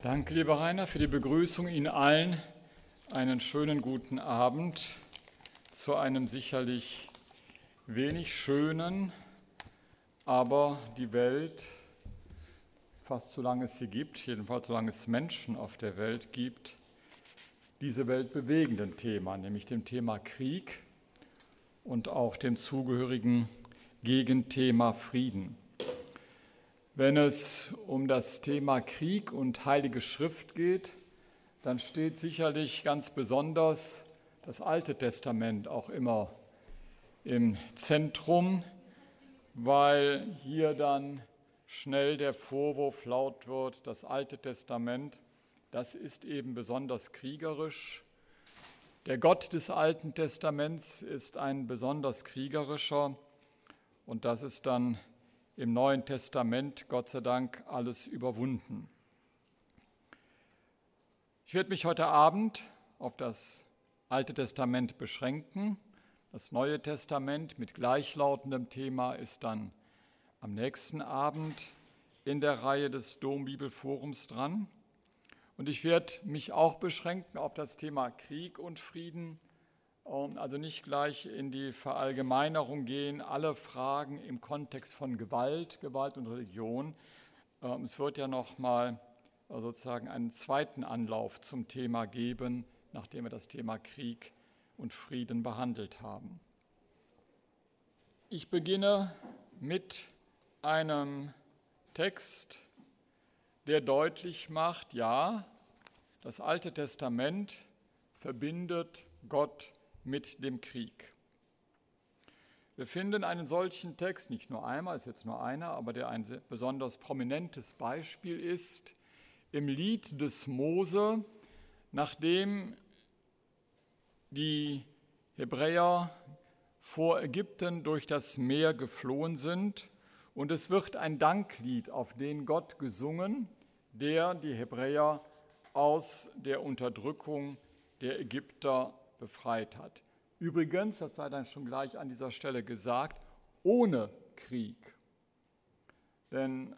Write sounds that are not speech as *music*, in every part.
Danke, lieber Rainer, für die Begrüßung Ihnen allen. Einen schönen guten Abend zu einem sicherlich wenig schönen, aber die Welt, fast solange es sie gibt, jedenfalls solange es Menschen auf der Welt gibt, diese Welt bewegenden Thema, nämlich dem Thema Krieg und auch dem zugehörigen Gegenthema Frieden. Wenn es um das Thema Krieg und Heilige Schrift geht, dann steht sicherlich ganz besonders das Alte Testament auch immer im Zentrum, weil hier dann schnell der Vorwurf laut wird, das Alte Testament, das ist eben besonders kriegerisch. Der Gott des Alten Testaments ist ein besonders kriegerischer und das ist dann im Neuen Testament, Gott sei Dank, alles überwunden. Ich werde mich heute Abend auf das Alte Testament beschränken. Das Neue Testament mit gleichlautendem Thema ist dann am nächsten Abend in der Reihe des Dombibelforums dran. Und ich werde mich auch beschränken auf das Thema Krieg und Frieden also nicht gleich in die Verallgemeinerung gehen, alle Fragen im Kontext von Gewalt, Gewalt und Religion. Ähm, es wird ja noch mal äh, sozusagen einen zweiten Anlauf zum Thema geben, nachdem wir das Thema Krieg und Frieden behandelt haben. Ich beginne mit einem Text, der deutlich macht, ja, das Alte Testament verbindet Gott mit dem Krieg. Wir finden einen solchen Text nicht nur einmal, ist jetzt nur einer, aber der ein besonders prominentes Beispiel ist, im Lied des Mose, nachdem die Hebräer vor Ägypten durch das Meer geflohen sind. Und es wird ein Danklied auf den Gott gesungen, der die Hebräer aus der Unterdrückung der Ägypter befreit hat. Übrigens, das sei dann schon gleich an dieser Stelle gesagt, ohne Krieg. Denn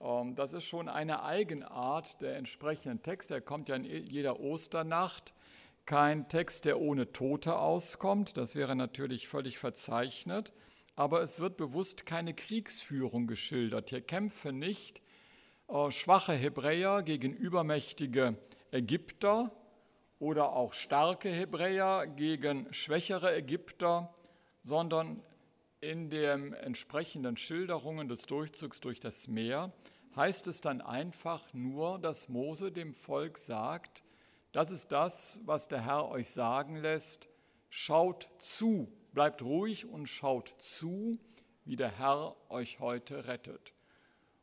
ähm, das ist schon eine Eigenart der entsprechenden Text. Der kommt ja in jeder Osternacht. Kein Text, der ohne Tote auskommt. Das wäre natürlich völlig verzeichnet. Aber es wird bewusst keine Kriegsführung geschildert. Hier kämpfen nicht äh, schwache Hebräer gegen übermächtige Ägypter, oder auch starke Hebräer gegen schwächere Ägypter, sondern in den entsprechenden Schilderungen des Durchzugs durch das Meer heißt es dann einfach nur, dass Mose dem Volk sagt, das ist das, was der Herr euch sagen lässt, schaut zu, bleibt ruhig und schaut zu, wie der Herr euch heute rettet.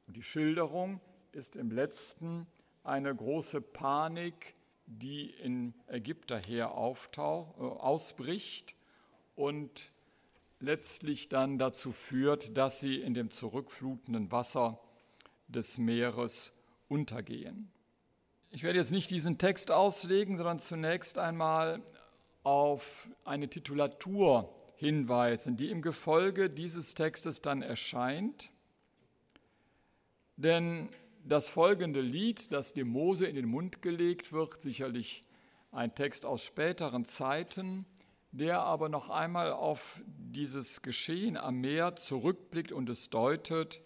Und die Schilderung ist im letzten eine große Panik, die in Ägypterheer auftauch, äh, ausbricht und letztlich dann dazu führt, dass sie in dem zurückflutenden Wasser des Meeres untergehen. Ich werde jetzt nicht diesen Text auslegen, sondern zunächst einmal auf eine Titulatur hinweisen, die im Gefolge dieses Textes dann erscheint. Denn das folgende Lied, das dem Mose in den Mund gelegt wird, sicherlich ein Text aus späteren Zeiten, der aber noch einmal auf dieses Geschehen am Meer zurückblickt und es deutet,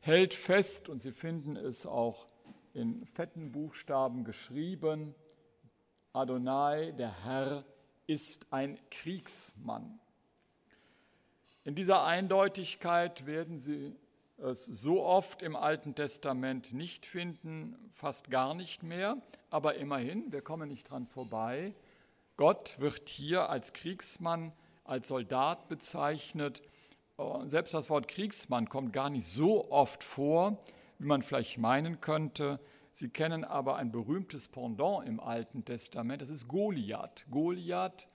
hält fest, und Sie finden es auch in fetten Buchstaben geschrieben, Adonai, der Herr, ist ein Kriegsmann. In dieser Eindeutigkeit werden Sie es so oft im Alten Testament nicht finden, fast gar nicht mehr, aber immerhin, wir kommen nicht dran vorbei. Gott wird hier als Kriegsmann, als Soldat bezeichnet. Selbst das Wort Kriegsmann kommt gar nicht so oft vor, wie man vielleicht meinen könnte. Sie kennen aber ein berühmtes Pendant im Alten Testament, das ist Goliath. Goliath,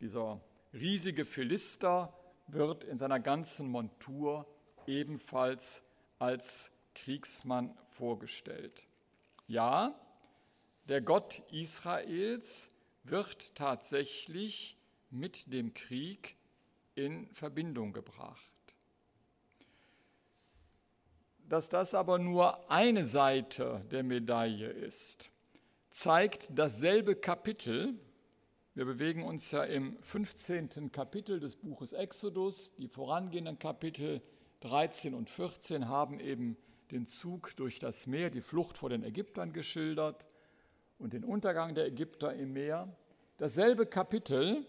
dieser riesige Philister, wird in seiner ganzen Montur ebenfalls als Kriegsmann vorgestellt. Ja, der Gott Israels wird tatsächlich mit dem Krieg in Verbindung gebracht. dass das aber nur eine Seite der Medaille ist, zeigt dasselbe Kapitel. Wir bewegen uns ja im 15. Kapitel des Buches Exodus. Die vorangehenden Kapitel 13 und 14 haben eben den Zug durch das Meer, die Flucht vor den Ägyptern geschildert und den Untergang der Ägypter im Meer. Dasselbe Kapitel,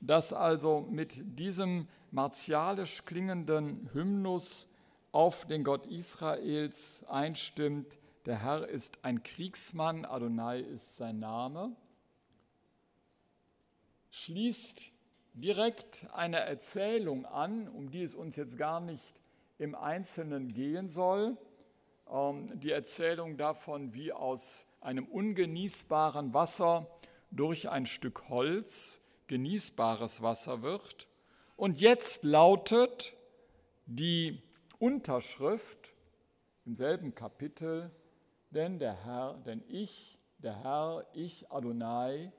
das also mit diesem martialisch klingenden Hymnus auf den Gott Israels einstimmt, der Herr ist ein Kriegsmann, Adonai ist sein Name, schließt direkt eine Erzählung an, um die es uns jetzt gar nicht im Einzelnen gehen soll. Ähm, die Erzählung davon, wie aus einem ungenießbaren Wasser durch ein Stück Holz genießbares Wasser wird. Und jetzt lautet die Unterschrift im selben Kapitel, denn der Herr, denn ich, der Herr, ich Adonai,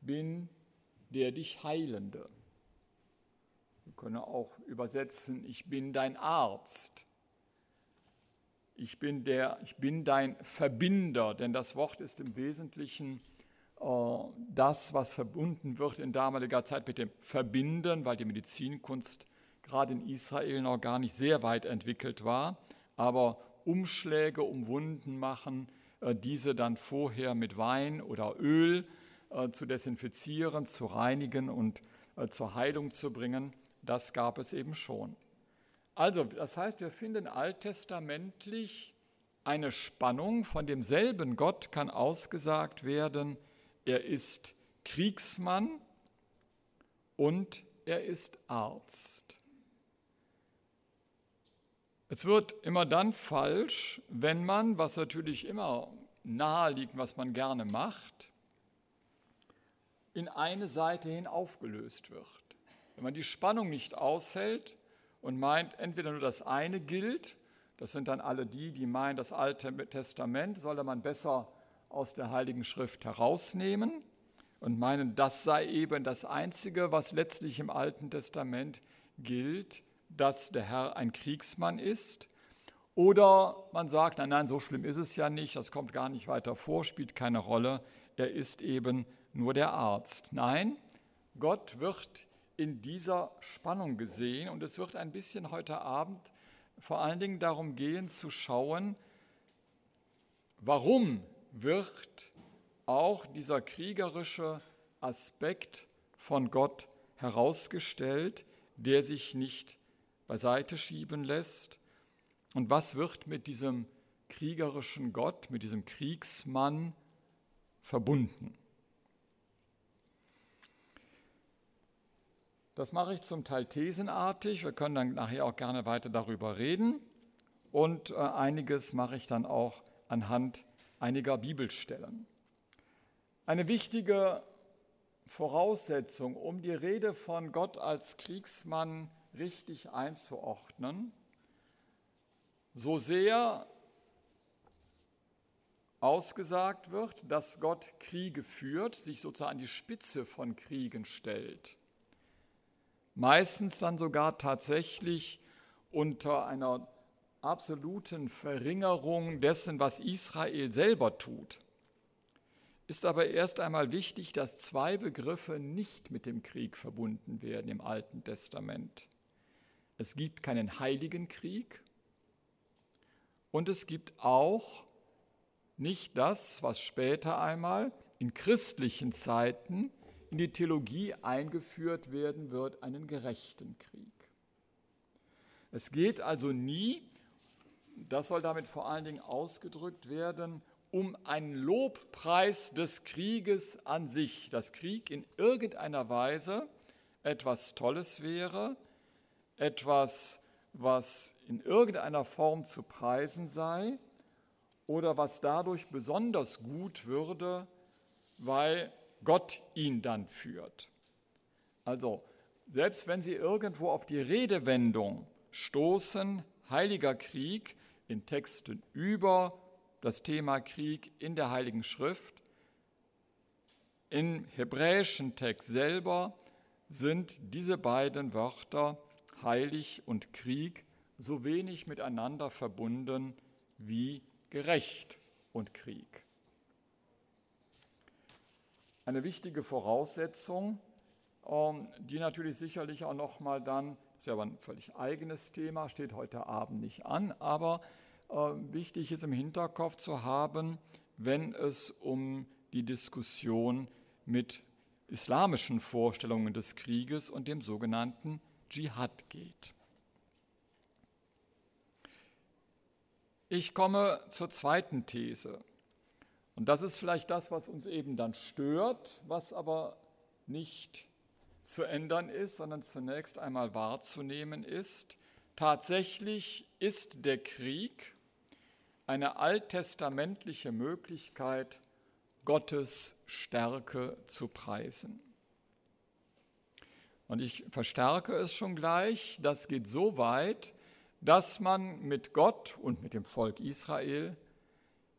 bin der dich Heilende. Können auch übersetzen, ich bin dein Arzt. Ich bin, der, ich bin dein Verbinder, denn das Wort ist im Wesentlichen äh, das, was verbunden wird in damaliger Zeit mit dem Verbinden, weil die Medizinkunst gerade in Israel noch gar nicht sehr weit entwickelt war, aber Umschläge um Wunden machen, äh, diese dann vorher mit Wein oder Öl äh, zu desinfizieren, zu reinigen und äh, zur Heilung zu bringen, das gab es eben schon. Also, das heißt, wir finden alttestamentlich eine Spannung, von demselben Gott kann ausgesagt werden, er ist Kriegsmann und er ist Arzt. Es wird immer dann falsch, wenn man, was natürlich immer nahe liegt, was man gerne macht, in eine Seite hin aufgelöst wird. Wenn man die Spannung nicht aushält und meint, entweder nur das eine gilt, das sind dann alle die, die meinen, das Alte Testament solle man besser aus der Heiligen Schrift herausnehmen und meinen, das sei eben das Einzige, was letztlich im Alten Testament gilt, dass der Herr ein Kriegsmann ist. Oder man sagt, nein, nein, so schlimm ist es ja nicht, das kommt gar nicht weiter vor, spielt keine Rolle, er ist eben nur der Arzt. Nein, Gott wird in dieser Spannung gesehen und es wird ein bisschen heute Abend vor allen Dingen darum gehen zu schauen, warum wird auch dieser kriegerische Aspekt von Gott herausgestellt, der sich nicht beiseite schieben lässt? Und was wird mit diesem kriegerischen Gott, mit diesem Kriegsmann verbunden? Das mache ich zum Teil thesenartig. Wir können dann nachher auch gerne weiter darüber reden. Und äh, einiges mache ich dann auch anhand einiger Bibelstellen. Eine wichtige Voraussetzung, um die Rede von Gott als Kriegsmann richtig einzuordnen. So sehr ausgesagt wird, dass Gott Kriege führt, sich sozusagen an die Spitze von Kriegen stellt. Meistens dann sogar tatsächlich unter einer absoluten Verringerung dessen, was Israel selber tut. Ist aber erst einmal wichtig, dass zwei Begriffe nicht mit dem Krieg verbunden werden im Alten Testament. Es gibt keinen heiligen Krieg und es gibt auch nicht das, was später einmal in christlichen Zeiten in die Theologie eingeführt werden wird, einen gerechten Krieg. Es geht also nie, das soll damit vor allen Dingen ausgedrückt werden, um einen Lobpreis des Krieges an sich, dass Krieg in irgendeiner Weise etwas Tolles wäre, etwas, was in irgendeiner Form zu preisen sei oder was dadurch besonders gut würde, weil Gott ihn dann führt. Also, selbst wenn Sie irgendwo auf die Redewendung stoßen, heiliger Krieg, in Texten über das Thema Krieg in der Heiligen Schrift, im hebräischen Text selber sind diese beiden Wörter heilig und Krieg so wenig miteinander verbunden wie gerecht und Krieg. Eine wichtige Voraussetzung, ähm, die natürlich sicherlich auch noch mal dann, ist ja aber ein völlig eigenes Thema, steht heute Abend nicht an, aber äh, wichtig ist im Hinterkopf zu haben, wenn es um die Diskussion mit islamischen Vorstellungen des Krieges und dem sogenannten Dschihad geht. Ich komme zur zweiten These. Und das ist vielleicht das, was uns eben dann stört, was aber nicht zu ändern ist, sondern zunächst einmal wahrzunehmen ist. Tatsächlich ist der Krieg eine alttestamentliche Möglichkeit, Gottes Stärke zu preisen. Und ich verstärke es schon gleich, das geht so weit, dass man mit Gott und mit dem Volk Israel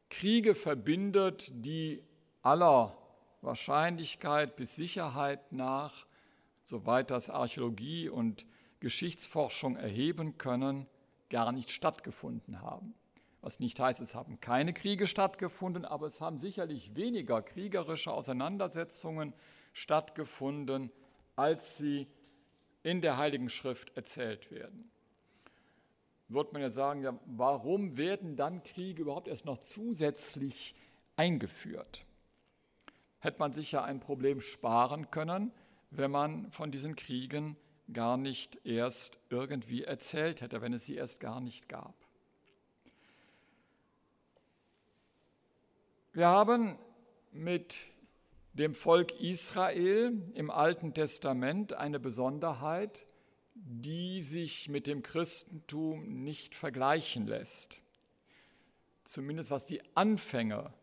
Kriege verbindet, die aller Wahrscheinlichkeit bis Sicherheit nach, soweit das Archäologie und Geschichtsforschung erheben können, gar nicht stattgefunden haben. Was nicht heißt, es haben keine Kriege stattgefunden, aber es haben sicherlich weniger kriegerische Auseinandersetzungen stattgefunden, als sie in der Heiligen Schrift erzählt werden. Wird man ja sagen, ja, warum werden dann Kriege überhaupt erst noch zusätzlich eingeführt? Hätte man sich ja ein Problem sparen können, wenn man von diesen Kriegen gar nicht erst irgendwie erzählt hätte, wenn es sie erst gar nicht gab. Wir haben mit dem Volk Israel im Alten Testament eine Besonderheit, die sich mit dem Christentum nicht vergleichen lässt. Zumindest was die Anfänge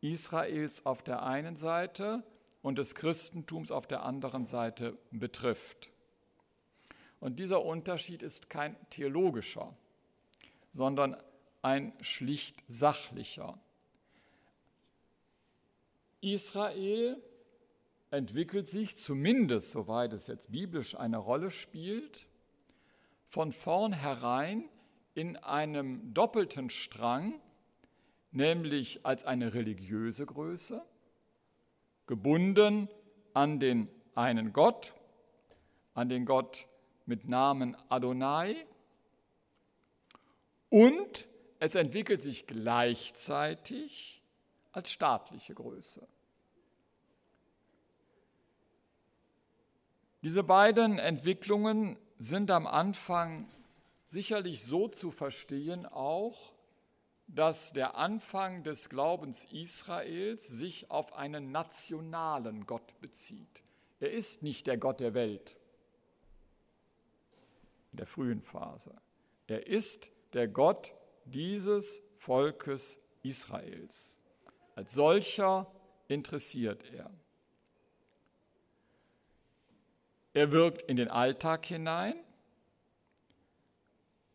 Israels auf der einen Seite und des Christentums auf der anderen Seite betrifft. Und dieser Unterschied ist kein theologischer, sondern ein schlicht sachlicher. Israel entwickelt sich, zumindest soweit es jetzt biblisch eine Rolle spielt, von vornherein in einem doppelten Strang, nämlich als eine religiöse Größe, gebunden an den einen Gott, an den Gott mit Namen Adonai, und es entwickelt sich gleichzeitig als staatliche Größe. Diese beiden Entwicklungen sind am Anfang sicherlich so zu verstehen auch, dass der Anfang des Glaubens Israels sich auf einen nationalen Gott bezieht. Er ist nicht der Gott der Welt in der frühen Phase. Er ist der Gott dieses Volkes Israels. Als solcher interessiert er. Er wirkt in den Alltag hinein.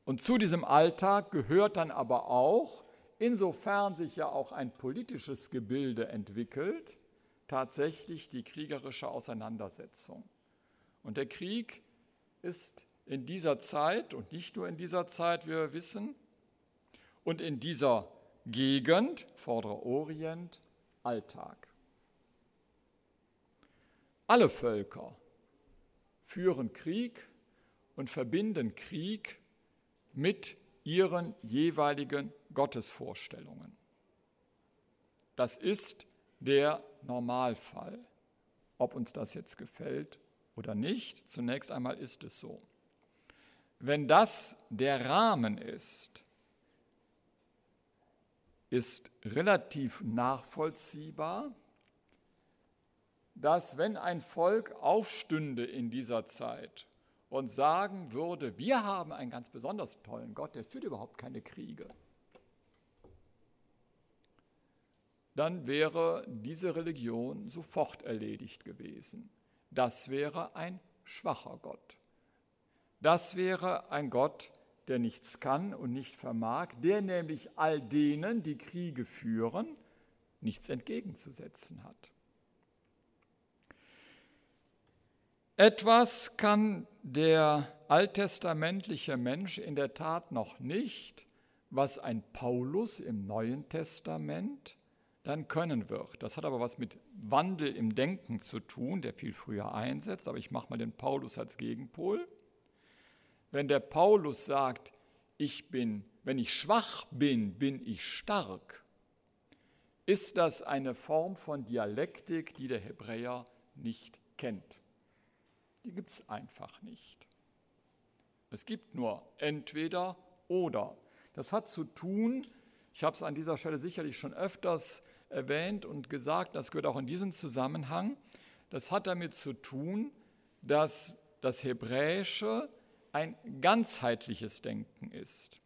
Und zu diesem Alltag gehört dann aber auch, insofern sich ja auch ein politisches Gebilde entwickelt, tatsächlich die kriegerische Auseinandersetzung. Und der Krieg ist in dieser Zeit und nicht nur in dieser Zeit, wie wir wissen, und in dieser Gegend, Vorderer Orient, Alltag. Alle Völker führen Krieg und verbinden Krieg mit ihren jeweiligen Gottesvorstellungen. Das ist der Normalfall. Ob uns das jetzt gefällt oder nicht, zunächst einmal ist es so. Wenn das der Rahmen ist, ist relativ nachvollziehbar, dass wenn ein Volk aufstünde in dieser Zeit und sagen würde, wir haben einen ganz besonders tollen Gott, der führt überhaupt keine Kriege, dann wäre diese Religion sofort erledigt gewesen. Das wäre ein schwacher Gott. Das wäre ein Gott, der nichts kann und nicht vermag, der nämlich all denen, die Kriege führen, nichts entgegenzusetzen hat. Etwas kann der alttestamentliche Mensch in der Tat noch nicht, was ein Paulus im Neuen Testament dann können wird. Das hat aber was mit Wandel im Denken zu tun, der viel früher einsetzt, aber ich mache mal den Paulus als Gegenpol. Wenn der Paulus sagt, ich bin, wenn ich schwach bin, bin ich stark, ist das eine Form von Dialektik, die der Hebräer nicht kennt. Die gibt es einfach nicht. Es gibt nur entweder oder. Das hat zu tun, ich habe es an dieser Stelle sicherlich schon öfters erwähnt und gesagt, das gehört auch in diesen Zusammenhang, das hat damit zu tun, dass das Hebräische ein ganzheitliches Denken ist.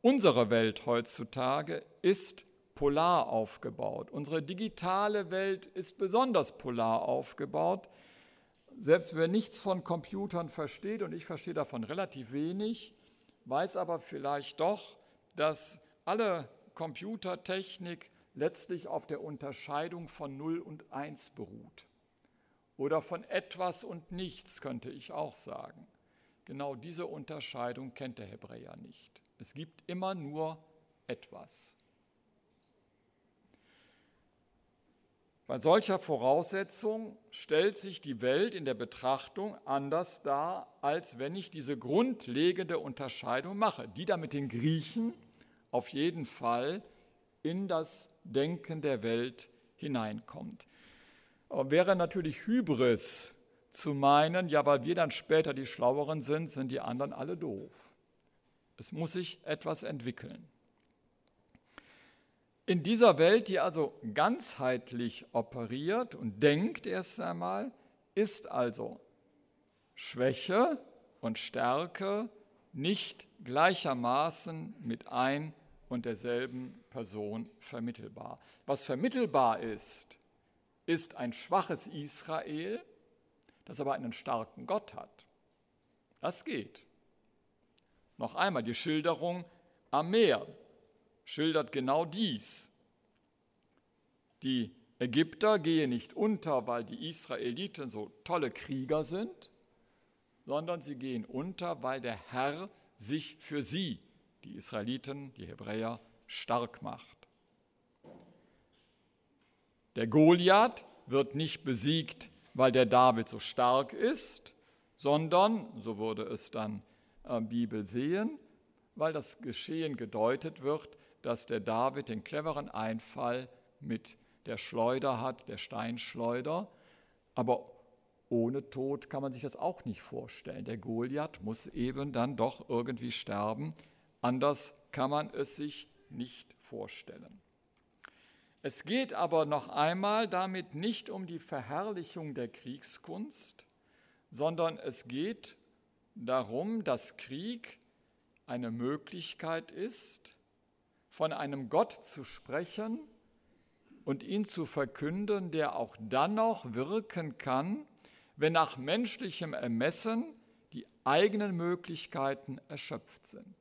Unsere Welt heutzutage ist polar aufgebaut. Unsere digitale Welt ist besonders polar aufgebaut. Selbst wer nichts von Computern versteht, und ich verstehe davon relativ wenig, weiß aber vielleicht doch, dass alle Computertechnik letztlich auf der Unterscheidung von 0 und 1 beruht. Oder von etwas und nichts, könnte ich auch sagen. Genau diese Unterscheidung kennt der Hebräer nicht. Es gibt immer nur etwas. Bei solcher Voraussetzung stellt sich die Welt in der Betrachtung anders dar, als wenn ich diese grundlegende Unterscheidung mache, die da mit den Griechen auf jeden Fall in das Denken der Welt hineinkommt. Aber wäre natürlich Hybris zu meinen, ja, weil wir dann später die Schlaueren sind, sind die anderen alle doof. Es muss sich etwas entwickeln. In dieser Welt, die also ganzheitlich operiert und denkt erst einmal, ist also Schwäche und Stärke nicht gleichermaßen mit ein und derselben Person vermittelbar. Was vermittelbar ist, ist ein schwaches Israel, das aber einen starken Gott hat. Das geht. Noch einmal die Schilderung am Meer schildert genau dies. Die Ägypter gehen nicht unter, weil die Israeliten so tolle Krieger sind, sondern sie gehen unter, weil der Herr sich für sie, die Israeliten, die Hebräer, stark macht. Der Goliath wird nicht besiegt, weil der David so stark ist, sondern, so würde es dann äh, Bibel sehen, weil das Geschehen gedeutet wird, dass der David den cleveren Einfall mit der Schleuder hat, der Steinschleuder. Aber ohne Tod kann man sich das auch nicht vorstellen. Der Goliath muss eben dann doch irgendwie sterben. Anders kann man es sich nicht vorstellen. Es geht aber noch einmal damit nicht um die Verherrlichung der Kriegskunst, sondern es geht darum, dass Krieg eine Möglichkeit ist, von einem Gott zu sprechen und ihn zu verkünden, der auch dann noch wirken kann, wenn nach menschlichem Ermessen die eigenen Möglichkeiten erschöpft sind.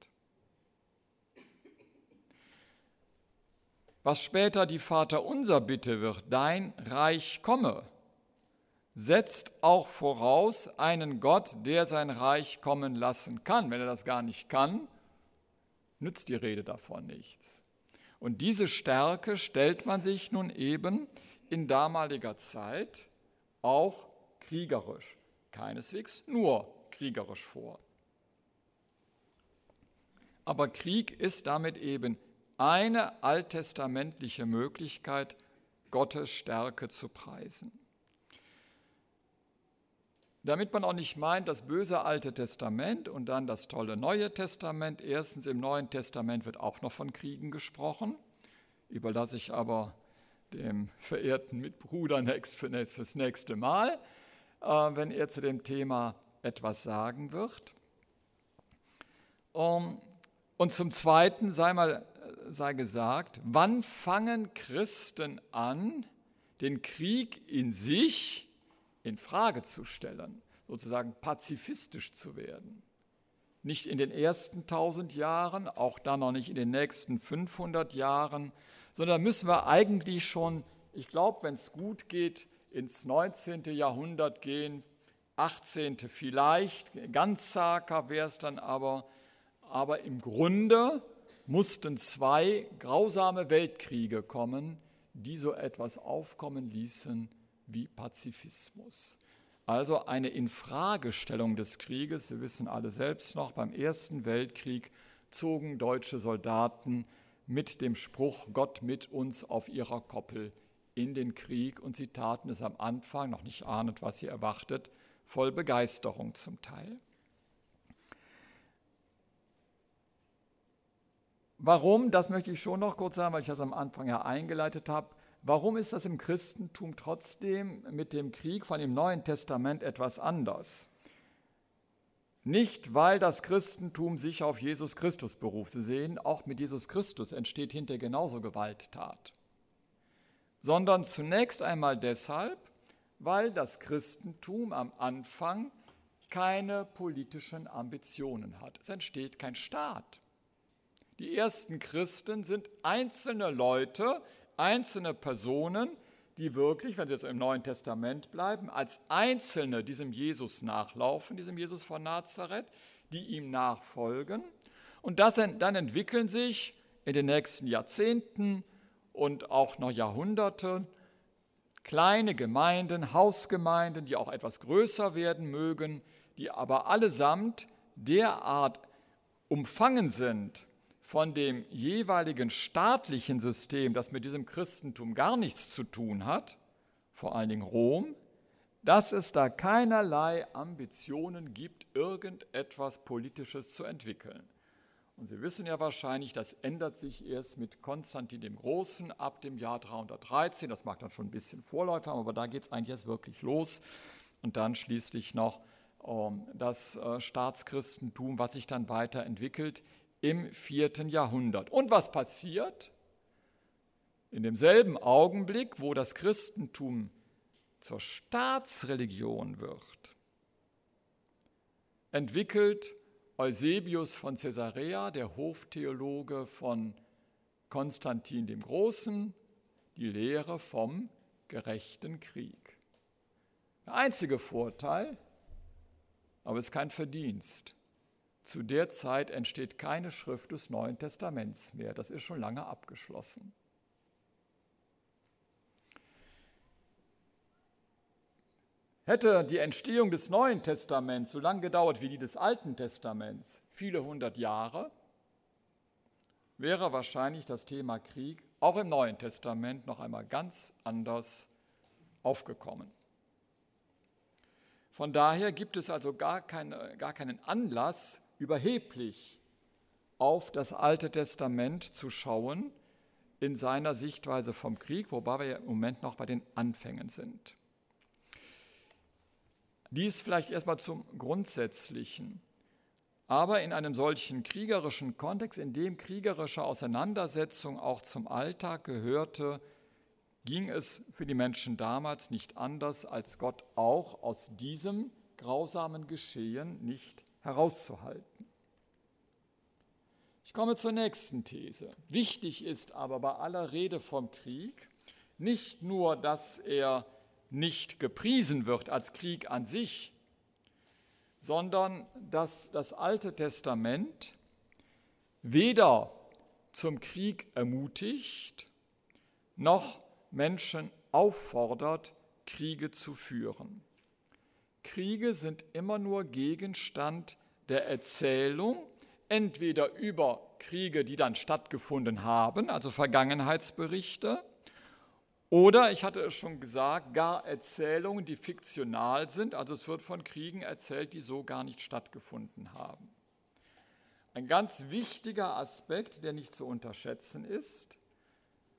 Was später die Vaterunser Bitte wird, dein Reich komme, setzt auch voraus einen Gott, der sein Reich kommen lassen kann. Wenn er das gar nicht kann, nützt die Rede davon nichts. Und diese Stärke stellt man sich nun eben in damaliger Zeit auch kriegerisch, keineswegs nur kriegerisch vor. Aber Krieg ist damit eben eine alttestamentliche Möglichkeit, Gottes Stärke zu preisen. Damit man auch nicht meint, das böse Alte Testament und dann das tolle Neue Testament. Erstens im Neuen Testament wird auch noch von Kriegen gesprochen, überlasse ich aber dem verehrten Mitbruder fürs nächste Mal, äh, wenn er zu dem Thema etwas sagen wird. Und zum Zweiten sei mal sei gesagt, wann fangen Christen an, den Krieg in sich in Frage zu stellen, sozusagen pazifistisch zu werden. Nicht in den ersten tausend Jahren, auch dann noch nicht in den nächsten 500 Jahren, sondern müssen wir eigentlich schon, ich glaube, wenn es gut geht, ins 19. Jahrhundert gehen, 18. vielleicht, ganz zaghaft wäre es dann aber, aber im Grunde mussten zwei grausame Weltkriege kommen, die so etwas aufkommen ließen wie Pazifismus. Also eine Infragestellung des Krieges. Sie wissen alle selbst noch, beim Ersten Weltkrieg zogen deutsche Soldaten mit dem Spruch Gott mit uns auf ihrer Koppel in den Krieg und sie taten es am Anfang, noch nicht ahnend, was sie erwartet, voll Begeisterung zum Teil. Warum, das möchte ich schon noch kurz sagen, weil ich das am Anfang ja eingeleitet habe. Warum ist das im Christentum trotzdem mit dem Krieg von dem Neuen Testament etwas anders? Nicht, weil das Christentum sich auf Jesus Christus beruft. Sie sehen, auch mit Jesus Christus entsteht hinter genauso Gewalttat. Sondern zunächst einmal deshalb, weil das Christentum am Anfang keine politischen Ambitionen hat. Es entsteht kein Staat. Die ersten Christen sind einzelne Leute, einzelne Personen, die wirklich, wenn sie jetzt im Neuen Testament bleiben, als Einzelne diesem Jesus nachlaufen, diesem Jesus von Nazareth, die ihm nachfolgen. Und das, dann entwickeln sich in den nächsten Jahrzehnten und auch noch Jahrhunderte kleine Gemeinden, Hausgemeinden, die auch etwas größer werden mögen, die aber allesamt derart umfangen sind von dem jeweiligen staatlichen System, das mit diesem Christentum gar nichts zu tun hat, vor allen Dingen Rom, dass es da keinerlei Ambitionen gibt, irgendetwas Politisches zu entwickeln. Und Sie wissen ja wahrscheinlich, das ändert sich erst mit Konstantin dem Großen ab dem Jahr 313. Das mag dann schon ein bisschen Vorläufer haben, aber da geht es eigentlich erst wirklich los. Und dann schließlich noch ähm, das äh, Staatschristentum, was sich dann weiterentwickelt im vierten Jahrhundert. Und was passiert? In demselben Augenblick, wo das Christentum zur Staatsreligion wird, entwickelt Eusebius von Caesarea, der Hoftheologe von Konstantin dem Großen, die Lehre vom gerechten Krieg. Der einzige Vorteil, aber es ist kein Verdienst. Zu der Zeit entsteht keine Schrift des Neuen Testaments mehr. Das ist schon lange abgeschlossen. Hätte die Entstehung des Neuen Testaments so lange gedauert wie die des Alten Testaments, viele hundert Jahre, wäre wahrscheinlich das Thema Krieg auch im Neuen Testament noch einmal ganz anders aufgekommen. Von daher gibt es also gar, keine, gar keinen Anlass, überheblich auf das Alte Testament zu schauen in seiner Sichtweise vom Krieg, wobei wir im Moment noch bei den Anfängen sind. Dies vielleicht erstmal zum Grundsätzlichen. Aber in einem solchen kriegerischen Kontext, in dem kriegerische Auseinandersetzung auch zum Alltag gehörte, ging es für die Menschen damals nicht anders, als Gott auch aus diesem grausamen Geschehen nicht herauszuhalten. Ich komme zur nächsten These. Wichtig ist aber bei aller Rede vom Krieg nicht nur, dass er nicht gepriesen wird als Krieg an sich, sondern dass das Alte Testament weder zum Krieg ermutigt, noch Menschen auffordert, Kriege zu führen. Kriege sind immer nur Gegenstand der Erzählung, entweder über Kriege, die dann stattgefunden haben, also Vergangenheitsberichte, oder, ich hatte es schon gesagt, gar Erzählungen, die fiktional sind, also es wird von Kriegen erzählt, die so gar nicht stattgefunden haben. Ein ganz wichtiger Aspekt, der nicht zu unterschätzen ist,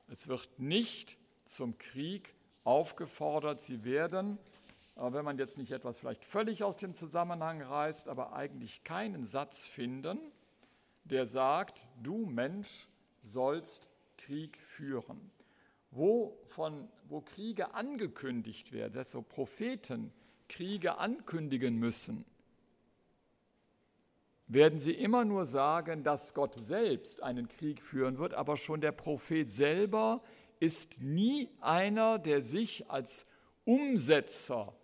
es wird nicht zum Krieg aufgefordert, sie werden wenn man jetzt nicht etwas vielleicht völlig aus dem Zusammenhang reißt, aber eigentlich keinen Satz finden, der sagt, du Mensch sollst Krieg führen. Wo, von, wo Kriege angekündigt werden, dass so Propheten Kriege ankündigen müssen, werden sie immer nur sagen, dass Gott selbst einen Krieg führen wird, aber schon der Prophet selber ist nie einer, der sich als Umsetzer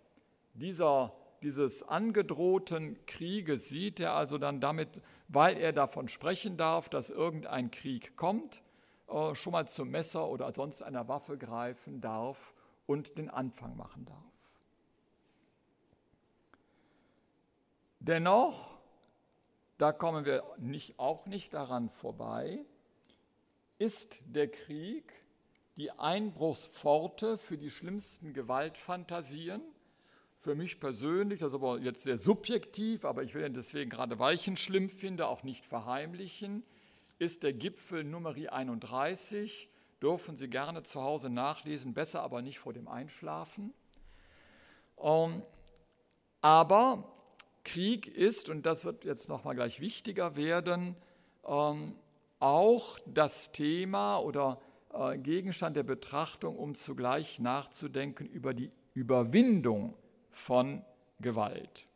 dieser dieses angedrohten Krieges sieht er also dann damit, weil er davon sprechen darf, dass irgendein Krieg kommt, äh, schon mal zum Messer oder sonst einer Waffe greifen darf und den Anfang machen darf. Dennoch, da kommen wir nicht, auch nicht daran vorbei, ist der Krieg die Einbruchspforte für die schlimmsten Gewaltfantasien. Für mich persönlich, das ist aber jetzt sehr subjektiv, aber ich will deswegen gerade, weil ich ihn schlimm finde, auch nicht verheimlichen, ist der Gipfel Nummer 31. Dürfen Sie gerne zu Hause nachlesen, besser aber nicht vor dem Einschlafen. Ähm, aber Krieg ist, und das wird jetzt nochmal gleich wichtiger werden, ähm, auch das Thema oder äh, Gegenstand der Betrachtung, um zugleich nachzudenken über die Überwindung von Gewalt.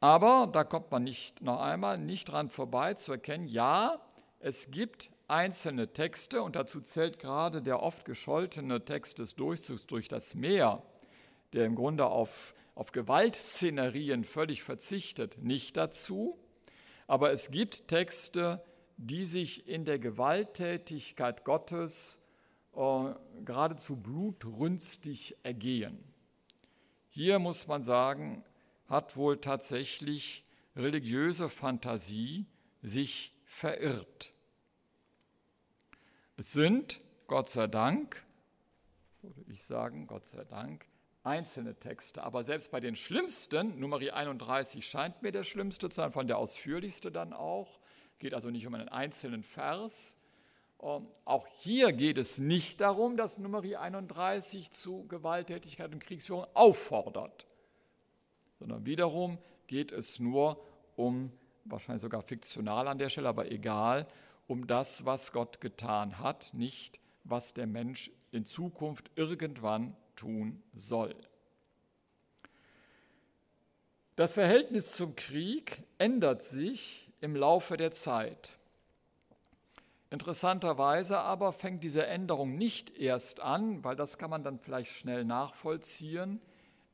Aber da kommt man nicht noch einmal nicht dran vorbei zu erkennen, ja, es gibt einzelne Texte und dazu zählt gerade der oft gescholtene Text des Durchzugs durch das Meer, der im Grunde auf, auf Gewaltszenerien völlig verzichtet, nicht dazu. Aber es gibt Texte, die sich in der Gewalttätigkeit Gottes äh, geradezu blutrünstig ergehen. Hier muss man sagen, hat wohl tatsächlich religiöse Fantasie sich verirrt. Es sind, Gott sei Dank, würde ich sagen, Gott sei Dank, einzelne Texte. Aber selbst bei den schlimmsten, Nummer 31 scheint mir der schlimmste zu sein, von der ausführlichste dann auch, geht also nicht um einen einzelnen Vers. Ähm, auch hier geht es nicht darum, dass Nummer 31 zu Gewalttätigkeit und Kriegsführung auffordert, sondern wiederum geht es nur um, wahrscheinlich sogar fiktional an der Stelle, aber egal, um das, was Gott getan hat, nicht was der Mensch in Zukunft irgendwann tun soll. Das Verhältnis zum Krieg ändert sich im Laufe der Zeit. Interessanterweise aber fängt diese Änderung nicht erst an, weil das kann man dann vielleicht schnell nachvollziehen,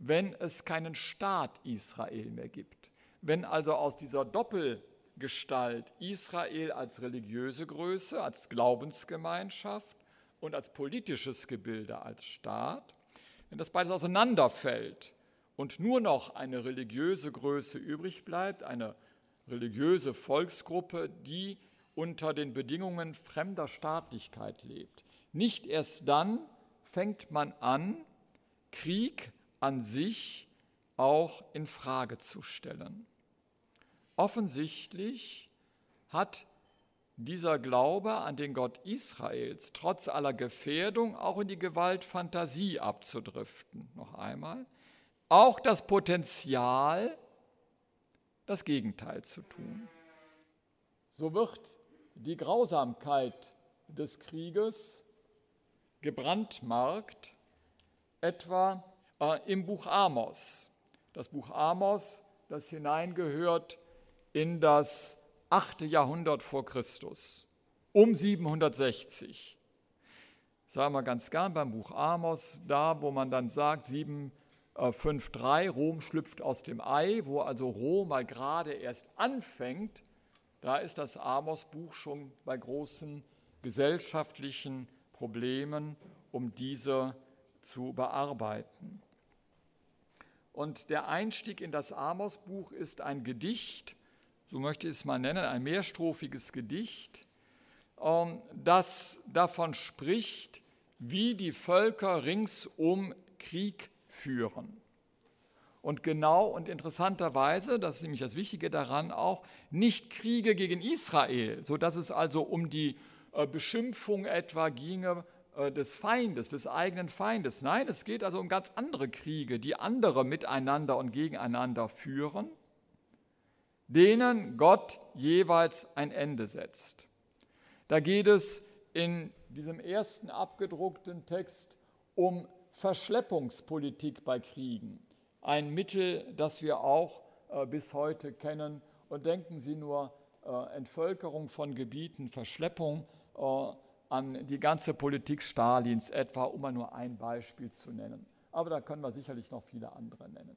wenn es keinen Staat Israel mehr gibt. Wenn also aus dieser Doppelgestalt Israel als religiöse Größe, als Glaubensgemeinschaft und als politisches Gebilde, als Staat, wenn das beides auseinanderfällt und nur noch eine religiöse Größe übrig bleibt, eine religiöse Volksgruppe, die unter den Bedingungen fremder Staatlichkeit lebt. Nicht erst dann fängt man an, Krieg an sich auch in Frage zu stellen. Offensichtlich hat dieser Glaube an den Gott Israels trotz aller Gefährdung auch in die Gewaltfantasie abzudriften. Noch einmal, auch das Potenzial, das Gegenteil zu tun. So wird die Grausamkeit des Krieges gebrandmarkt, etwa äh, im Buch Amos. Das Buch Amos, das hineingehört in das 8. Jahrhundert vor Christus, um 760. Sagen wir ganz gern beim Buch Amos, da wo man dann sagt, 753, Rom schlüpft aus dem Ei, wo also Rom mal gerade erst anfängt, da ist das Amos-Buch schon bei großen gesellschaftlichen Problemen, um diese zu bearbeiten. Und der Einstieg in das Amos-Buch ist ein Gedicht, so möchte ich es mal nennen, ein mehrstrophiges Gedicht, ähm, das davon spricht, wie die Völker ringsum Krieg führen. Und genau und interessanterweise, das ist nämlich das Wichtige daran auch, nicht Kriege gegen Israel, sodass es also um die äh, Beschimpfung etwa ginge äh, des Feindes, des eigenen Feindes. Nein, es geht also um ganz andere Kriege, die andere miteinander und gegeneinander führen, denen Gott jeweils ein Ende setzt. Da geht es in diesem ersten abgedruckten Text um Verschleppungspolitik bei Kriegen, ein Mittel, das wir auch äh, bis heute kennen. Und denken Sie nur äh, Entvölkerung von Gebieten, Verschleppung an die ganze Politik Stalins etwa, um mal nur ein Beispiel zu nennen. aber da können wir sicherlich noch viele andere nennen.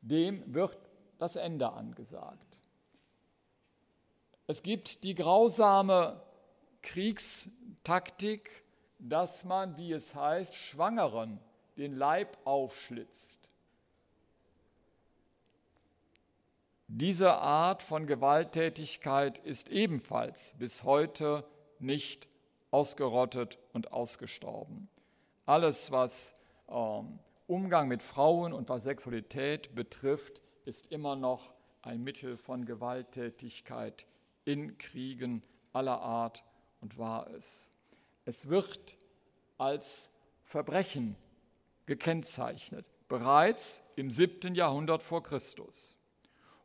Dem wird das Ende angesagt. Es gibt die grausame Kriegstaktik, dass man, wie es heißt, Schwangeren den Leib aufschlitzt. Diese Art von Gewalttätigkeit ist ebenfalls bis heute nicht ausgerottet und ausgestorben. Alles, was ähm, Umgang mit Frauen und was Sexualität betrifft, ist immer noch ein Mittel von Gewalttätigkeit in Kriegen aller Art und war es. Es wird als Verbrechen gekennzeichnet, bereits im 7. Jahrhundert vor Christus.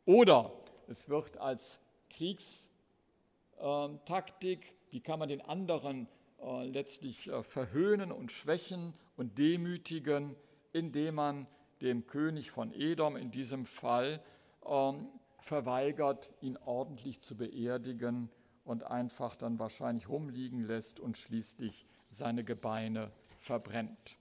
Oder es wird als Kriegstaktik, wie kann man den anderen äh, letztlich äh, verhöhnen und schwächen und demütigen, indem man dem König von Edom in diesem Fall ähm, verweigert, ihn ordentlich zu beerdigen und einfach dann wahrscheinlich rumliegen lässt und schließlich seine Gebeine verbrennt.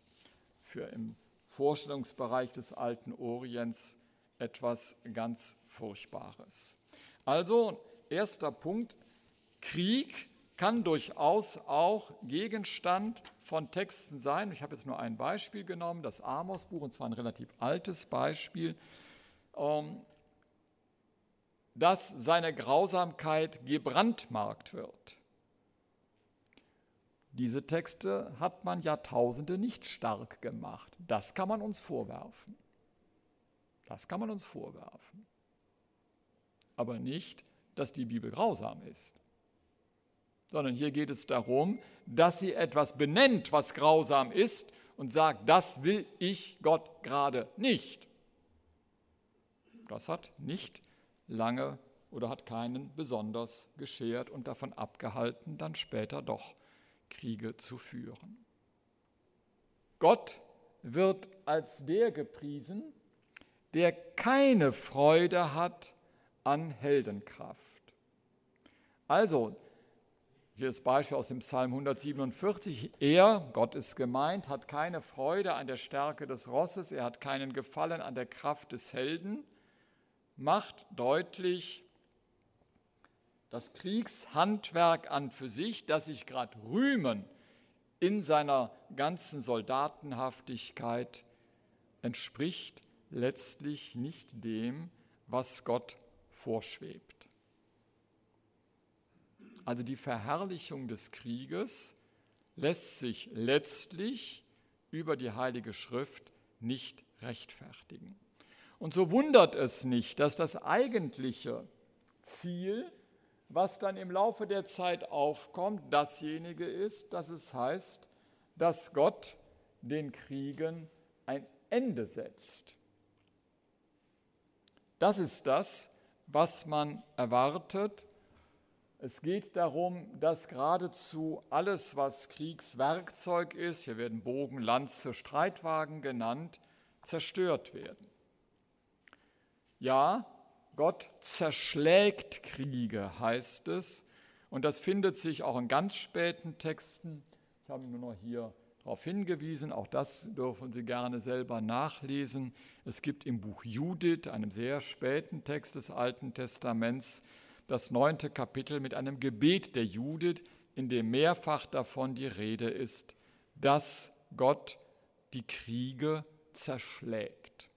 Für im Vorstellungsbereich des alten Orients etwas ganz Furchtbares. Also, erster Punkt, Krieg kann durchaus auch Gegenstand von Texten sein. Ich habe jetzt nur ein Beispiel genommen, das Amos-Buch, und zwar ein relativ altes Beispiel. Ähm, dass seine Grausamkeit gebrandmarkt wird. Diese Texte hat man Jahrtausende nicht stark gemacht. Das kann man uns vorwerfen. Das kann man uns vorwerfen. Aber nicht, dass die Bibel grausam ist. Sondern hier geht es darum, dass sie etwas benennt, was grausam ist und sagt, das will ich Gott gerade nicht. Das hat nicht lange oder hat keinen besonders geschert und davon abgehalten, dann später doch Kriege zu führen. Gott wird als der gepriesen, der keine Freude hat an Heldenkraft. Also, hier das Beispiel aus dem Psalm 147. Er, Gott ist gemeint, hat keine Freude an der Stärke des Rosses, er hat keinen Gefallen an der Kraft des Helden, macht deutlich das Kriegshandwerk an für sich, das sich gerade rühmen in seiner ganzen Soldatenhaftigkeit, entspricht letztlich nicht dem, was Gott vorschwebt. Also die Verherrlichung des Krieges lässt sich letztlich über die Heilige Schrift nicht rechtfertigen. Und so wundert es nicht, dass das eigentliche Ziel, was dann im Laufe der Zeit aufkommt, dasjenige ist, dass es heißt, dass Gott den Kriegen ein Ende setzt. Das ist das, was man erwartet. Es geht darum, dass geradezu alles, was Kriegswerkzeug ist, hier werden Bogen, Lanze, Streitwagen genannt, zerstört werden. Ja, Gott zerschlägt Kriege, heißt es. Und das findet sich auch in ganz späten Texten. Ich habe nur noch hier darauf hingewiesen, auch das dürfen Sie gerne selber nachlesen. Es gibt im Buch Judith, einem sehr späten Text des Alten Testaments, das neunte Kapitel mit einem Gebet der Judith, in dem mehrfach davon die Rede ist, dass Gott die Kriege zerschlägt.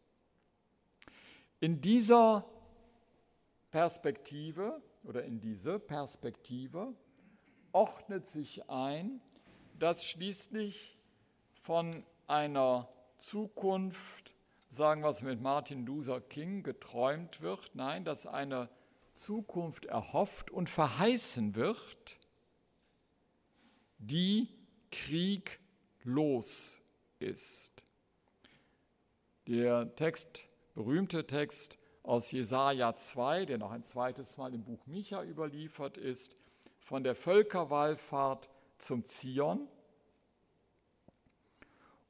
In dieser Perspektive oder in diese Perspektive ordnet sich ein, dass schließlich von einer Zukunft, sagen wir es mit Martin Luther King, geträumt wird, nein, dass eine Zukunft erhofft und verheißen wird, die krieglos ist. Der Text berühmte Text aus Jesaja 2, der noch ein zweites Mal im Buch Micha überliefert ist, von der Völkerwallfahrt zum Zion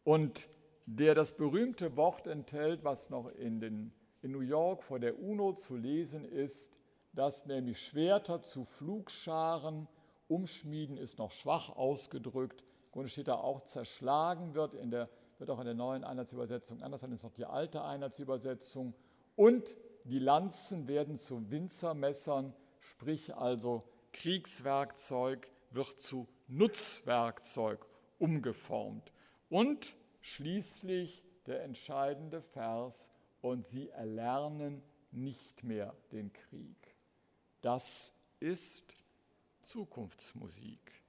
und der das berühmte Wort enthält, was noch in, den, in New York vor der UNO zu lesen ist, dass nämlich Schwerter zu Flugscharen umschmieden ist noch schwach ausgedrückt. Im Grunde steht da auch zerschlagen wird in der wird auch in der neuen Einheitsübersetzung anders, dann ist noch die alte Einheitsübersetzung. Und die Lanzen werden zu Winzermessern, sprich also Kriegswerkzeug wird zu Nutzwerkzeug umgeformt. Und schließlich der entscheidende Vers, und sie erlernen nicht mehr den Krieg. Das ist Zukunftsmusik.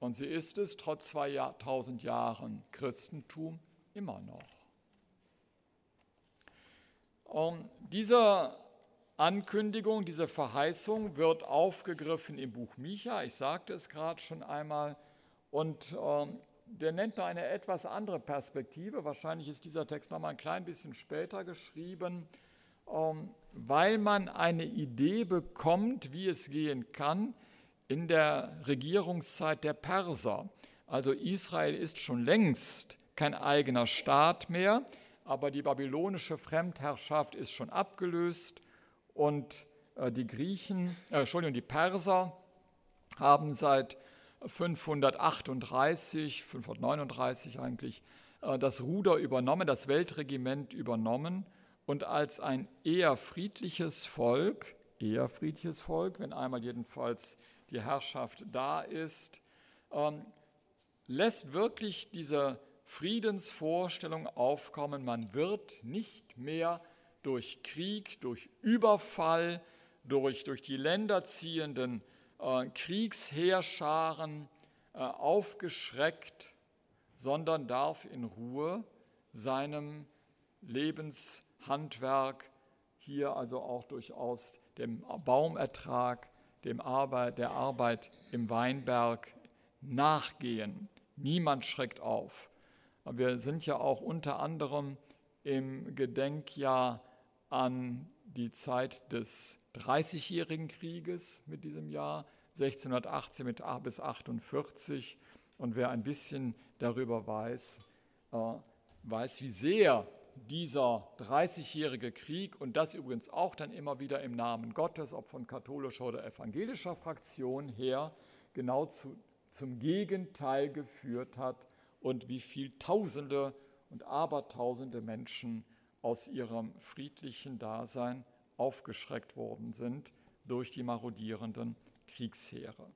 Und sie ist es trotz 2000 Jahren Christentum immer noch. Und diese Ankündigung, diese Verheißung wird aufgegriffen im Buch Micha. Ich sagte es gerade schon einmal. Und ähm, der nennt noch eine etwas andere Perspektive. Wahrscheinlich ist dieser Text noch mal ein klein bisschen später geschrieben, ähm, weil man eine Idee bekommt, wie es gehen kann in der Regierungszeit der Perser. Also Israel ist schon längst kein eigener Staat mehr, aber die babylonische Fremdherrschaft ist schon abgelöst und äh, die Griechen, äh, Entschuldigung, die Perser haben seit 538, 539 eigentlich, äh, das Ruder übernommen, das Weltregiment übernommen und als ein eher friedliches Volk, eher friedliches Volk, wenn einmal jedenfalls die Herrschaft da ist, ähm, lässt wirklich diese Friedensvorstellung aufkommen, man wird nicht mehr durch Krieg, durch Überfall, durch, durch die Länder ziehenden Kriegsheerscharen äh, aufgeschreckt, sondern darf in Ruhe seinem Lebenshandwerk hier also auch durchaus dem Baumertrag, dem Arbeit, der Arbeit im Weinberg nachgehen. Niemand schreckt auf. Wir sind ja auch unter anderem im Gedenkjahr an die Zeit des Dreißigjährigen Krieges mit diesem Jahr, 1618 mit bis 48. Und wer ein bisschen darüber weiß, äh, weiß, wie sehr dieser 30-jährige Krieg und das übrigens auch dann immer wieder im Namen Gottes, ob von katholischer oder evangelischer Fraktion her, genau zu, zum Gegenteil geführt hat und wie viel Tausende und Abertausende Menschen aus ihrem friedlichen Dasein aufgeschreckt worden sind durch die marodierenden Kriegsheere.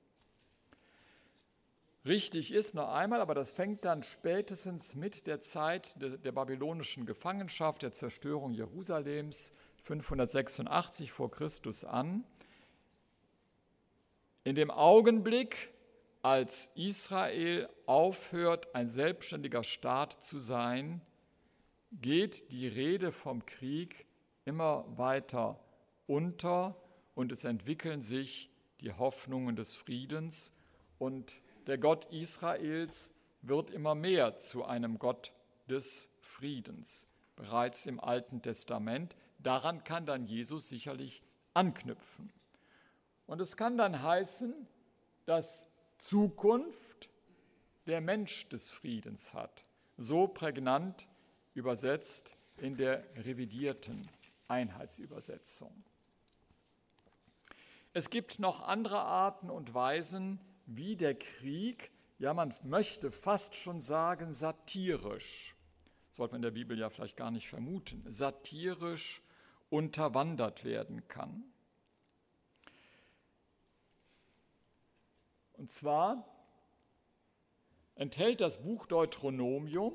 Richtig ist noch einmal, aber das fängt dann spätestens mit der Zeit der, der babylonischen Gefangenschaft, der Zerstörung Jerusalems 586 vor Christus an. In dem Augenblick, als Israel aufhört, ein selbstständiger Staat zu sein, geht die Rede vom Krieg immer weiter unter und es entwickeln sich die Hoffnungen des Friedens und der Gott Israels wird immer mehr zu einem Gott des Friedens. Bereits im Alten Testament. Daran kann dann Jesus sicherlich anknüpfen. Und es kann dann heißen, dass Zukunft der Mensch des Friedens hat. So prägnant übersetzt in der revidierten Einheitsübersetzung. Es gibt noch andere Arten und Weisen, wie der Krieg, ja man möchte fast schon sagen satirisch, sollte man in der Bibel ja vielleicht gar nicht vermuten, satirisch unterwandert werden kann. Und zwar enthält das Buch Deuteronomium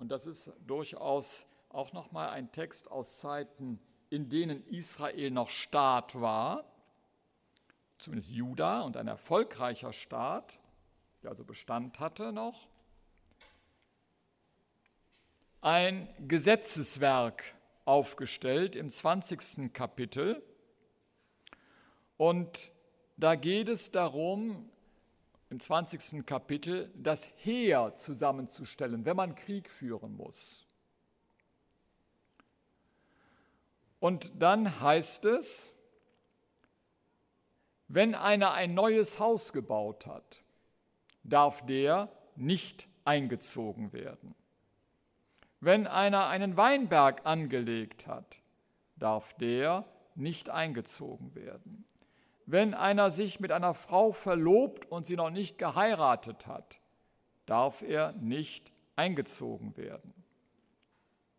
und das ist durchaus auch nochmal ein Text aus Zeiten, in denen Israel noch Staat war, zumindest Juda und ein erfolgreicher Staat, der also Bestand hatte noch, ein Gesetzeswerk aufgestellt im 20. Kapitel. Und da geht es darum, im 20. Kapitel das Heer zusammenzustellen, wenn man Krieg führen muss. Und dann heißt es, wenn einer ein neues Haus gebaut hat, darf der nicht eingezogen werden. Wenn einer einen Weinberg angelegt hat, darf der nicht eingezogen werden. Wenn einer sich mit einer Frau verlobt und sie noch nicht geheiratet hat, darf er nicht eingezogen werden.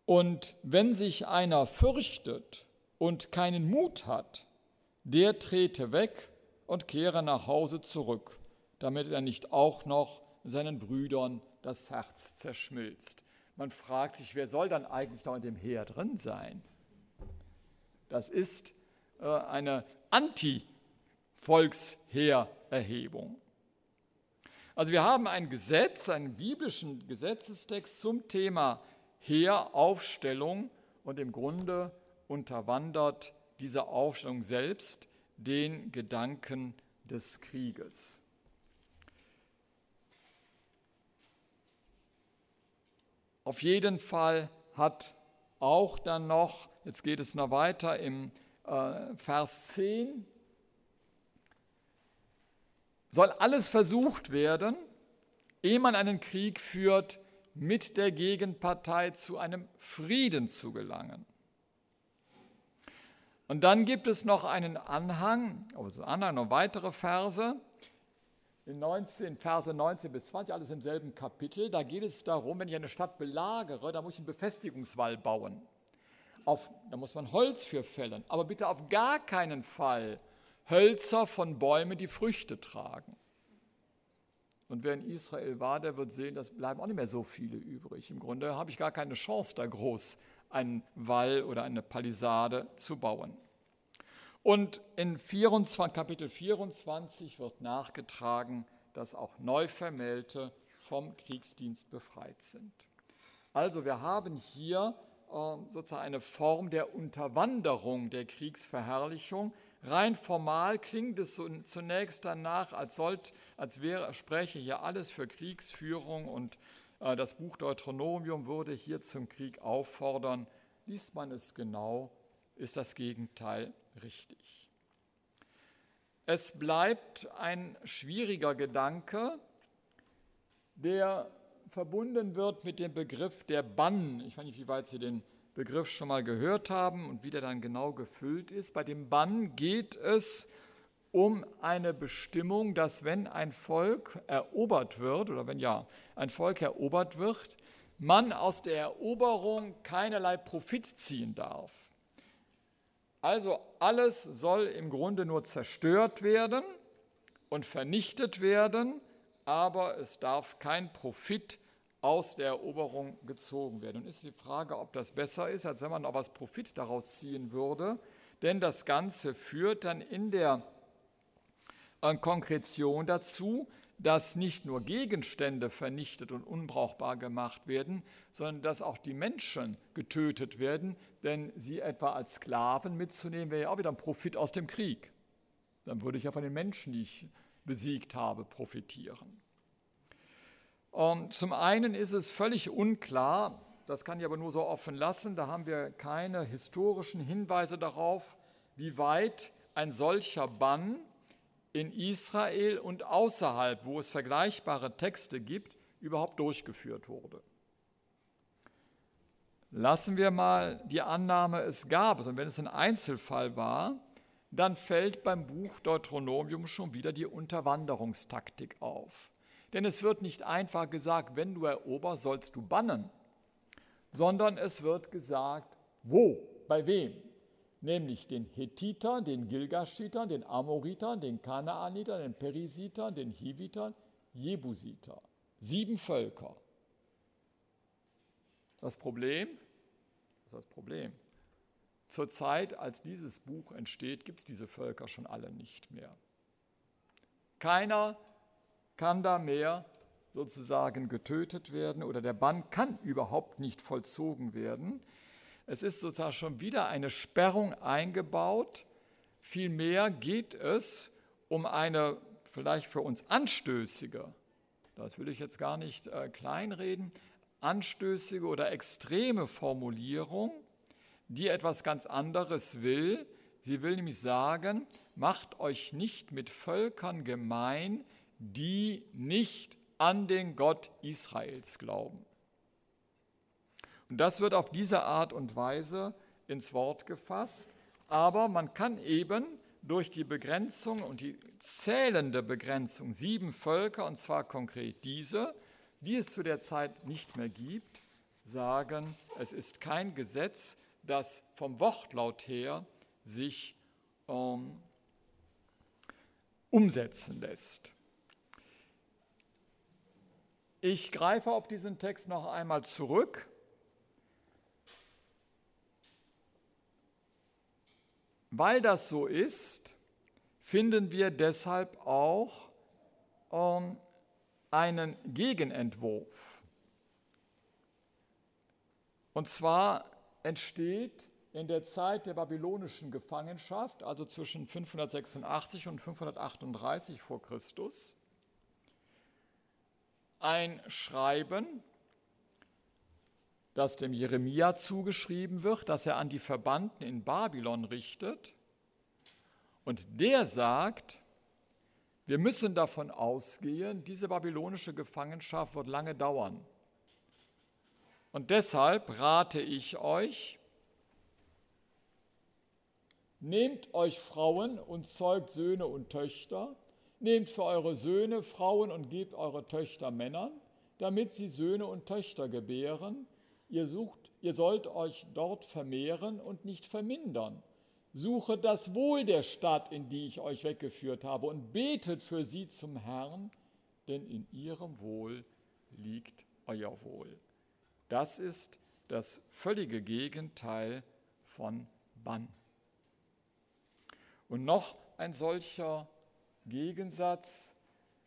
Und wenn sich einer fürchtet und keinen Mut hat, der trete weg und kehre nach Hause zurück, damit er nicht auch noch seinen Brüdern das Herz zerschmilzt. Man fragt sich, wer soll dann eigentlich noch in dem Heer drin sein? Das ist äh, eine Anti-Volksheererhebung. Also wir haben ein Gesetz, einen biblischen Gesetzestext zum Thema Heeraufstellung und im Grunde unterwandert diese Aufstellung selbst den Gedanken des Krieges. Auf jeden Fall hat auch dann noch, jetzt geht es noch weiter im äh, Vers 10, soll alles versucht werden, ehe man einen Krieg führt, mit der Gegenpartei zu einem Frieden zu gelangen. Und dann gibt es noch einen Anhang, also Anhang, noch weitere Verse, in 19, Verse 19 bis 20, alles im selben Kapitel. Da geht es darum, wenn ich eine Stadt belagere, da muss ich einen Befestigungswall bauen. Auf, da muss man Holz für fällen, aber bitte auf gar keinen Fall Hölzer von Bäumen, die Früchte tragen. Und wer in Israel war, der wird sehen, das bleiben auch nicht mehr so viele übrig. Im Grunde habe ich gar keine Chance, da groß einen Wall oder eine Palisade zu bauen. Und in 24, Kapitel 24 wird nachgetragen, dass auch Neuvermählte vom Kriegsdienst befreit sind. Also wir haben hier äh, sozusagen eine Form der Unterwanderung der Kriegsverherrlichung, Rein formal klingt es zunächst danach, als, sollt, als wäre, spräche hier alles für Kriegsführung und äh, das Buch Deuteronomium würde hier zum Krieg auffordern. Liest man es genau, ist das Gegenteil richtig. Es bleibt ein schwieriger Gedanke, der verbunden wird mit dem Begriff der Bann. Ich weiß nicht, wie weit Sie den Begriff schon mal gehört haben und wie der dann genau gefüllt ist. Bei dem Bann geht es um eine Bestimmung, dass wenn ein Volk erobert wird oder wenn ja ein Volk erobert wird, man aus der Eroberung keinerlei Profit ziehen darf. Also alles soll im Grunde nur zerstört werden und vernichtet werden, aber es darf kein Profit aus der Eroberung gezogen werden. Und ist die Frage, ob das besser ist, als wenn man auch was Profit daraus ziehen würde. Denn das Ganze führt dann in der äh, Konkretion dazu, dass nicht nur Gegenstände vernichtet und unbrauchbar gemacht werden, sondern dass auch die Menschen getötet werden, denn sie etwa als Sklaven mitzunehmen, wäre ja auch wieder ein Profit aus dem Krieg. Dann würde ich ja von den Menschen, die ich besiegt habe, profitieren. Ähm, zum einen ist es völlig unklar, das kann ich aber nur so offen lassen, da haben wir keine historischen Hinweise darauf, wie weit ein solcher Bann in Israel und außerhalb, wo es vergleichbare Texte gibt, überhaupt durchgeführt wurde. Lassen wir mal die Annahme, es gab es, und wenn es ein Einzelfall war, dann fällt beim Buch Deuteronomium schon wieder die Unterwanderungstaktik auf. Denn es wird nicht einfach gesagt, wenn du eroberst, sollst du bannen, sondern es wird gesagt, wo, bei wem. Nämlich den Hethitern, den Gilgaschitern, den Amoritern, den Kanaanitern, den Perisitern, den Hivitern, Jebusiter. Sieben Völker. Das Problem, das ist das Problem. Zur Zeit, als dieses Buch entsteht, gibt es diese Völker schon alle nicht mehr. Keiner kann da mehr sozusagen getötet werden oder der Bann kann überhaupt nicht vollzogen werden. Es ist sozusagen schon wieder eine Sperrung eingebaut. Vielmehr geht es um eine vielleicht für uns anstößige, das will ich jetzt gar nicht äh, kleinreden, anstößige oder extreme Formulierung, die etwas ganz anderes will. Sie will nämlich sagen, macht euch nicht mit Völkern gemein, die nicht an den Gott Israels glauben. Und das wird auf diese Art und Weise ins Wort gefasst, aber man kann eben durch die Begrenzung und die zählende Begrenzung sieben Völker, und zwar konkret diese, die es zu der Zeit nicht mehr gibt, sagen, es ist kein Gesetz, das vom Wortlaut her sich ähm, umsetzen lässt. Ich greife auf diesen Text noch einmal zurück. Weil das so ist, finden wir deshalb auch ähm, einen Gegenentwurf. Und zwar entsteht in der Zeit der babylonischen Gefangenschaft, also zwischen 586 und 538 vor Christus, ein Schreiben, das dem Jeremia zugeschrieben wird, das er an die Verbannten in Babylon richtet. Und der sagt, wir müssen davon ausgehen, diese babylonische Gefangenschaft wird lange dauern. Und deshalb rate ich euch, nehmt euch Frauen und zeugt Söhne und Töchter, nehmt für eure Söhne Frauen und gebt eure Töchter Männern, damit sie Söhne und Töchter gebären. Ihr, sucht, ihr sollt euch dort vermehren und nicht vermindern Suche das Wohl der Stadt, in die ich euch weggeführt habe, und betet für sie zum Herrn, denn in ihrem Wohl liegt euer Wohl. Das ist das völlige Gegenteil von Bann. Und noch ein solcher Gegensatz.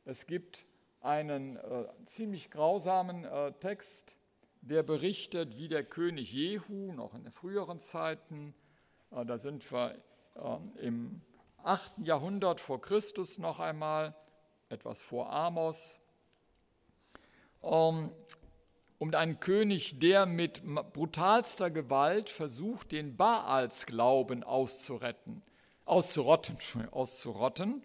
Es gibt einen äh, ziemlich grausamen äh, Text, der berichtet, wie der König Jehu noch in früheren Zeiten äh, da sind wir ähm, im 8. Jahrhundert vor Christus noch einmal, etwas vor Amos, ähm, um einen König, der mit brutalster Gewalt versucht, den Baalsglauben auszuretten, auszurotten, *laughs* auszurotten.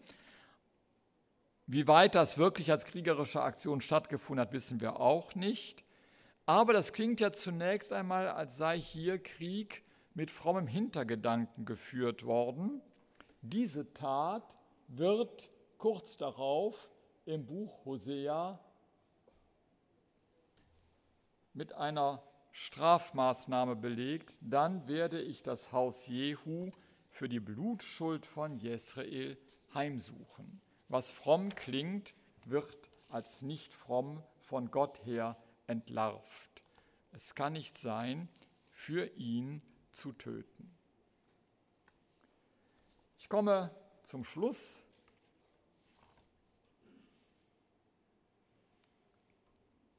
Wie weit das wirklich als kriegerische Aktion stattgefunden hat, wissen wir auch nicht. Aber das klingt ja zunächst einmal, als sei hier Krieg mit frommem Hintergedanken geführt worden. Diese Tat wird kurz darauf im Buch Hosea mit einer Strafmaßnahme belegt, dann werde ich das Haus Jehu für die Blutschuld von Jesrael heimsuchen. Was fromm klingt, wird als nicht fromm von Gott her entlarvt. Es kann nicht sein, für ihn zu töten. Ich komme zum Schluss.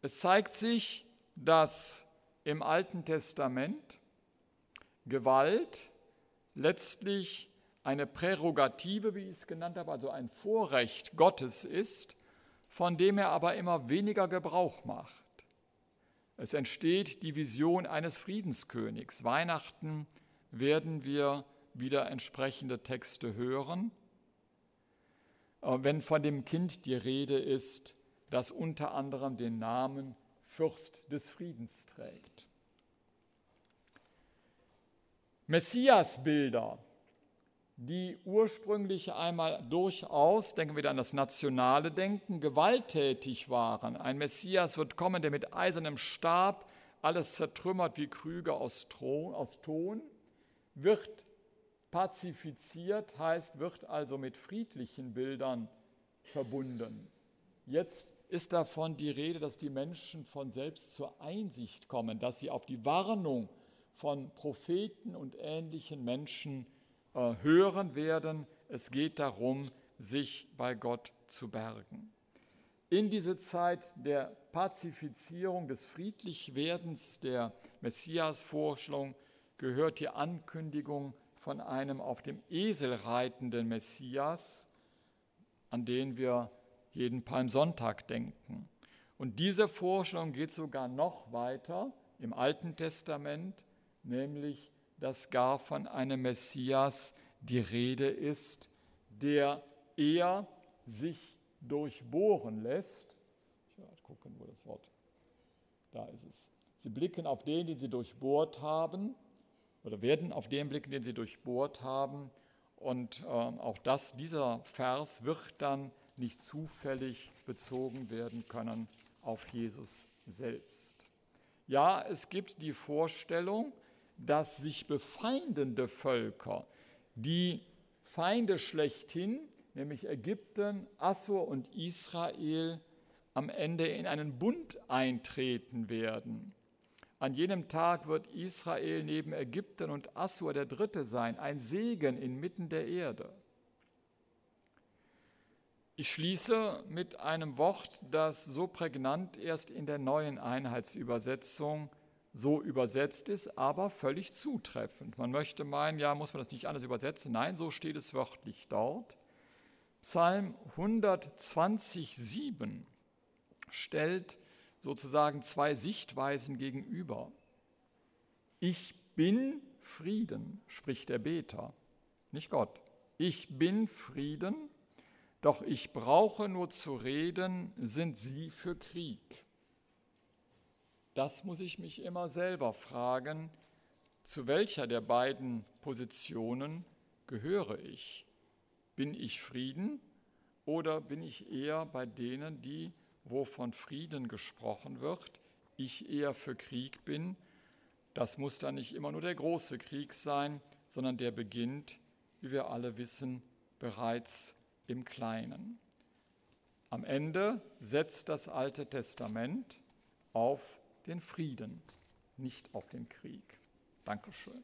Es zeigt sich, dass im Alten Testament Gewalt letztlich eine Prärogative, wie ich es genannt habe, also ein Vorrecht Gottes ist, von dem er aber immer weniger Gebrauch macht. Es entsteht die Vision eines Friedenskönigs. Weihnachten werden wir wieder entsprechende Texte hören. Äh, wenn von dem Kind die Rede ist, das unter anderem den Namen Fürst des Friedens trägt. Messiasbilder die ursprünglich einmal durchaus, denken wir an das nationale Denken, gewalttätig waren. Ein Messias wird kommen, der mit eisernem Stab alles zertrümmert wie Krüge aus, Ton, wird pazifiziert, heißt, wird also mit friedlichen Bildern verbunden. Jetzt ist davon die Rede, dass die Menschen von selbst zur Einsicht kommen, dass sie auf die Warnung von Propheten und ähnlichen Menschen äh, hören werden. Es geht darum, sich bei Gott zu bergen. In diese Zeit der Pazifizierung, des Friedlichwerdens, der Messias-Vorstellung gehört die Ankündigung von einem auf dem Esel reitenden Messias, an den wir jeden Palmsonntag denken. Und diese Vorstellung geht sogar noch weiter im Alten Testament, nämlich dass gar von einem Messias die Rede ist, der eher sich durchbohren lässt. Ich mal gucken, wo das Wort, da ist es. Sie blicken auf den, den sie durchbohrt haben, oder werden auf den blicken, den sie durchbohrt haben. Und äh, auch das, dieser Vers wird dann nicht zufällig bezogen werden können auf Jesus selbst. Ja, es gibt die Vorstellung, dass sich befeindende Völker, die Feinde schlechthin, nämlich Ägypten, Assur und Israel, am Ende in einen Bund eintreten werden. An jenem Tag wird Israel neben Ägypten und Assur der Dritte sein, ein Segen inmitten der Erde. Ich schließe mit einem Wort, das so prägnant erst in der neuen Einheitsübersetzung so übersetzt ist, aber völlig zutreffend. Man möchte meinen, ja, muss man das nicht anders übersetzen? Nein, so steht es wörtlich dort. Psalm 120,7 stellt sozusagen zwei Sichtweisen gegenüber. Ich bin Frieden, spricht der Beter, nicht Gott. Ich bin Frieden, doch ich brauche nur zu reden, sind Sie für Krieg. Das muss ich mich immer selber fragen, zu welcher der beiden Positionen gehöre ich? Bin ich Frieden oder bin ich eher bei denen, die, wo von Frieden gesprochen wird, ich eher für Krieg bin? Das muss dann nicht immer nur der große Krieg sein, sondern der beginnt, wie wir alle wissen, bereits im Kleinen. Am Ende setzt das Alte Testament auf den Frieden, nicht auf den Krieg. Dankeschön.